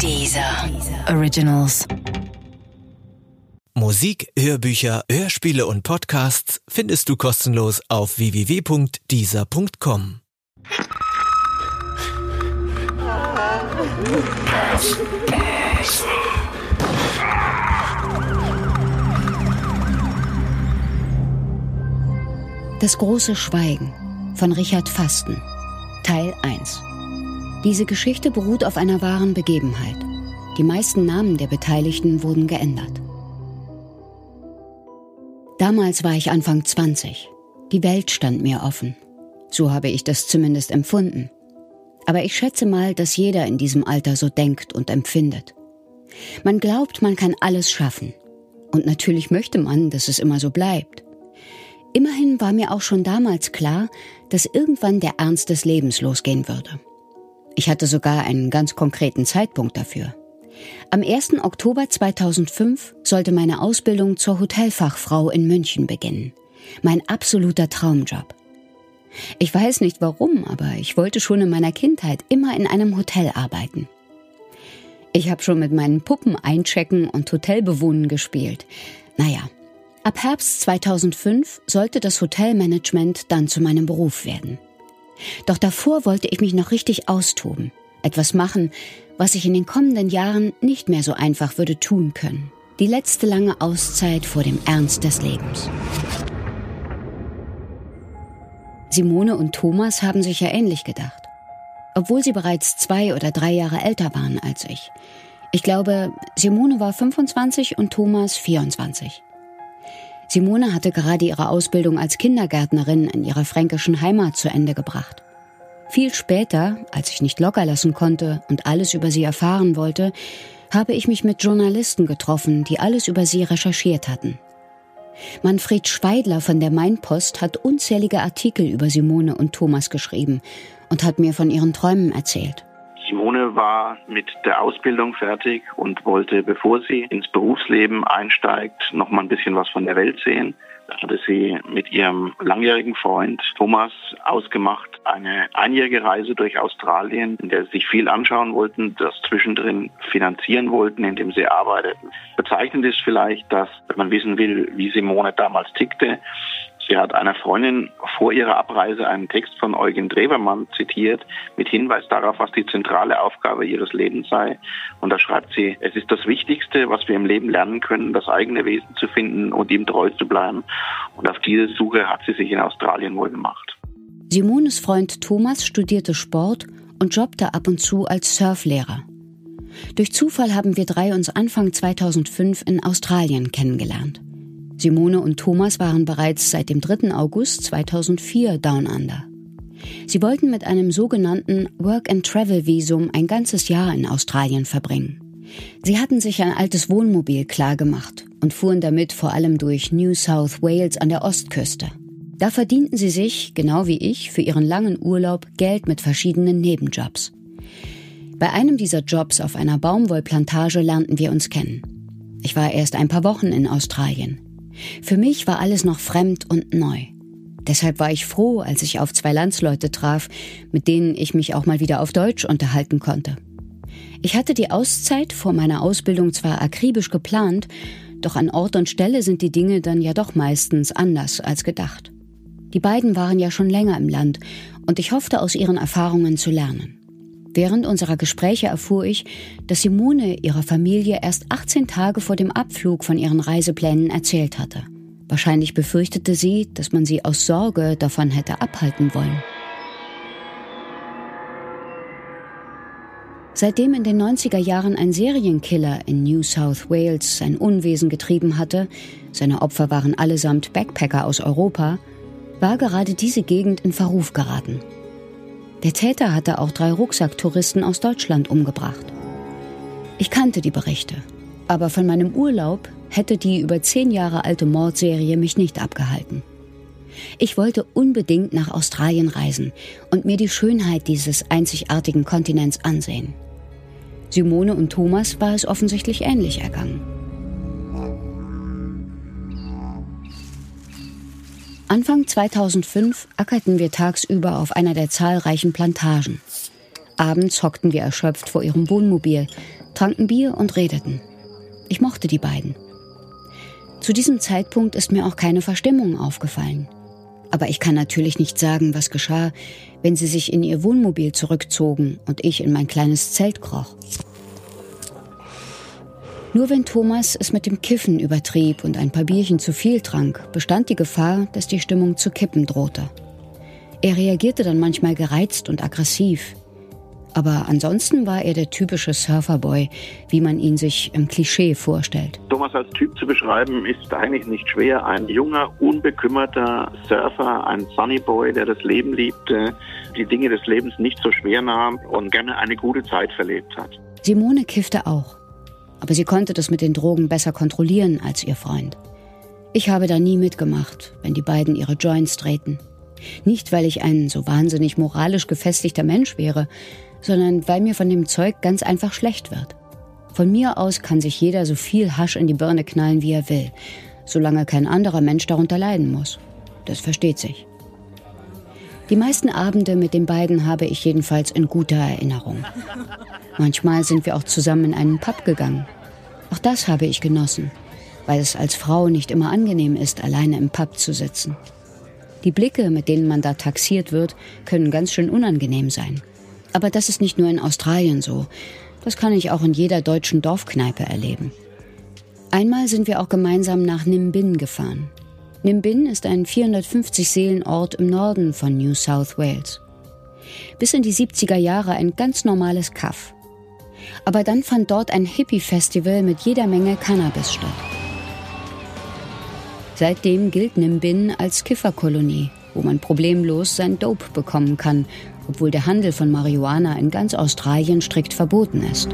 Dieser Originals. Musik, Hörbücher, Hörspiele und Podcasts findest du kostenlos auf www.dieser.com. Das große Schweigen von Richard Fasten Teil 1 Diese Geschichte beruht auf einer wahren Begebenheit. Die meisten Namen der Beteiligten wurden geändert. Damals war ich Anfang 20. Die Welt stand mir offen. So habe ich das zumindest empfunden. Aber ich schätze mal, dass jeder in diesem Alter so denkt und empfindet. Man glaubt, man kann alles schaffen. Und natürlich möchte man, dass es immer so bleibt. Immerhin war mir auch schon damals klar, dass irgendwann der Ernst des Lebens losgehen würde. Ich hatte sogar einen ganz konkreten Zeitpunkt dafür. Am 1. Oktober 2005 sollte meine Ausbildung zur Hotelfachfrau in München beginnen. Mein absoluter Traumjob. Ich weiß nicht warum, aber ich wollte schon in meiner Kindheit immer in einem Hotel arbeiten. Ich habe schon mit meinen Puppen einchecken und Hotelbewohnen gespielt. Naja, Ab Herbst 2005 sollte das Hotelmanagement dann zu meinem Beruf werden. Doch davor wollte ich mich noch richtig austoben, etwas machen, was ich in den kommenden Jahren nicht mehr so einfach würde tun können. Die letzte lange Auszeit vor dem Ernst des Lebens. Simone und Thomas haben sich ja ähnlich gedacht. Obwohl sie bereits zwei oder drei Jahre älter waren als ich. Ich glaube, Simone war 25 und Thomas 24. Simone hatte gerade ihre Ausbildung als Kindergärtnerin in ihrer fränkischen Heimat zu Ende gebracht. Viel später, als ich nicht locker lassen konnte und alles über sie erfahren wollte, habe ich mich mit Journalisten getroffen, die alles über sie recherchiert hatten. Manfred Schweidler von der Mainpost hat unzählige Artikel über Simone und Thomas geschrieben und hat mir von ihren Träumen erzählt. Simone war mit der Ausbildung fertig und wollte, bevor sie ins Berufsleben einsteigt, noch mal ein bisschen was von der Welt sehen. Da hatte sie mit ihrem langjährigen Freund Thomas ausgemacht, eine einjährige Reise durch Australien, in der sie sich viel anschauen wollten, das zwischendrin finanzieren wollten, indem sie arbeiteten. Bezeichnend ist vielleicht, dass, wenn man wissen will, wie Simone damals tickte, Sie hat einer Freundin vor ihrer Abreise einen Text von Eugen Drewermann zitiert, mit Hinweis darauf, was die zentrale Aufgabe ihres Lebens sei. Und da schreibt sie, es ist das Wichtigste, was wir im Leben lernen können, das eigene Wesen zu finden und ihm treu zu bleiben. Und auf diese Suche hat sie sich in Australien wohl gemacht. Simones Freund Thomas studierte Sport und jobbte ab und zu als Surflehrer. Durch Zufall haben wir drei uns Anfang 2005 in Australien kennengelernt. Simone und Thomas waren bereits seit dem 3. August 2004 Down Under. Sie wollten mit einem sogenannten Work-and-Travel-Visum ein ganzes Jahr in Australien verbringen. Sie hatten sich ein altes Wohnmobil klargemacht und fuhren damit vor allem durch New South Wales an der Ostküste. Da verdienten sie sich, genau wie ich, für ihren langen Urlaub Geld mit verschiedenen Nebenjobs. Bei einem dieser Jobs auf einer Baumwollplantage lernten wir uns kennen. Ich war erst ein paar Wochen in Australien. Für mich war alles noch fremd und neu. Deshalb war ich froh, als ich auf zwei Landsleute traf, mit denen ich mich auch mal wieder auf Deutsch unterhalten konnte. Ich hatte die Auszeit vor meiner Ausbildung zwar akribisch geplant, doch an Ort und Stelle sind die Dinge dann ja doch meistens anders als gedacht. Die beiden waren ja schon länger im Land und ich hoffte aus ihren Erfahrungen zu lernen. Während unserer Gespräche erfuhr ich, dass Simone ihrer Familie erst 18 Tage vor dem Abflug von ihren Reiseplänen erzählt hatte. Wahrscheinlich befürchtete sie, dass man sie aus Sorge davon hätte abhalten wollen. Seitdem in den 90er Jahren ein Serienkiller in New South Wales sein Unwesen getrieben hatte, seine Opfer waren allesamt Backpacker aus Europa, war gerade diese Gegend in Verruf geraten. Der Täter hatte auch drei Rucksacktouristen aus Deutschland umgebracht. Ich kannte die Berichte, aber von meinem Urlaub hätte die über zehn Jahre alte Mordserie mich nicht abgehalten. Ich wollte unbedingt nach Australien reisen und mir die Schönheit dieses einzigartigen Kontinents ansehen. Simone und Thomas war es offensichtlich ähnlich ergangen. Anfang 2005 ackerten wir tagsüber auf einer der zahlreichen Plantagen. Abends hockten wir erschöpft vor ihrem Wohnmobil, tranken Bier und redeten. Ich mochte die beiden. Zu diesem Zeitpunkt ist mir auch keine Verstimmung aufgefallen. Aber ich kann natürlich nicht sagen, was geschah, wenn sie sich in ihr Wohnmobil zurückzogen und ich in mein kleines Zelt kroch. Nur wenn Thomas es mit dem Kiffen übertrieb und ein paar Bierchen zu viel trank, bestand die Gefahr, dass die Stimmung zu kippen drohte. Er reagierte dann manchmal gereizt und aggressiv. Aber ansonsten war er der typische Surferboy, wie man ihn sich im Klischee vorstellt. Thomas als Typ zu beschreiben ist eigentlich nicht schwer. Ein junger, unbekümmerter Surfer, ein Sunnyboy, der das Leben liebte, die Dinge des Lebens nicht so schwer nahm und gerne eine gute Zeit verlebt hat. Simone kiffte auch. Aber sie konnte das mit den Drogen besser kontrollieren als ihr Freund. Ich habe da nie mitgemacht, wenn die beiden ihre Joints drehten. Nicht, weil ich ein so wahnsinnig moralisch gefestigter Mensch wäre, sondern weil mir von dem Zeug ganz einfach schlecht wird. Von mir aus kann sich jeder so viel Hasch in die Birne knallen, wie er will, solange kein anderer Mensch darunter leiden muss. Das versteht sich. Die meisten Abende mit den beiden habe ich jedenfalls in guter Erinnerung. Manchmal sind wir auch zusammen in einen Pub gegangen. Auch das habe ich genossen, weil es als Frau nicht immer angenehm ist, alleine im Pub zu sitzen. Die Blicke, mit denen man da taxiert wird, können ganz schön unangenehm sein. Aber das ist nicht nur in Australien so. Das kann ich auch in jeder deutschen Dorfkneipe erleben. Einmal sind wir auch gemeinsam nach Nimbin gefahren. Nimbin ist ein 450-Seelen-Ort im Norden von New South Wales. Bis in die 70er Jahre ein ganz normales Kaff. Aber dann fand dort ein Hippie-Festival mit jeder Menge Cannabis statt. Seitdem gilt Nimbin als Kifferkolonie, wo man problemlos sein Dope bekommen kann obwohl der Handel von Marihuana in ganz Australien strikt verboten ist.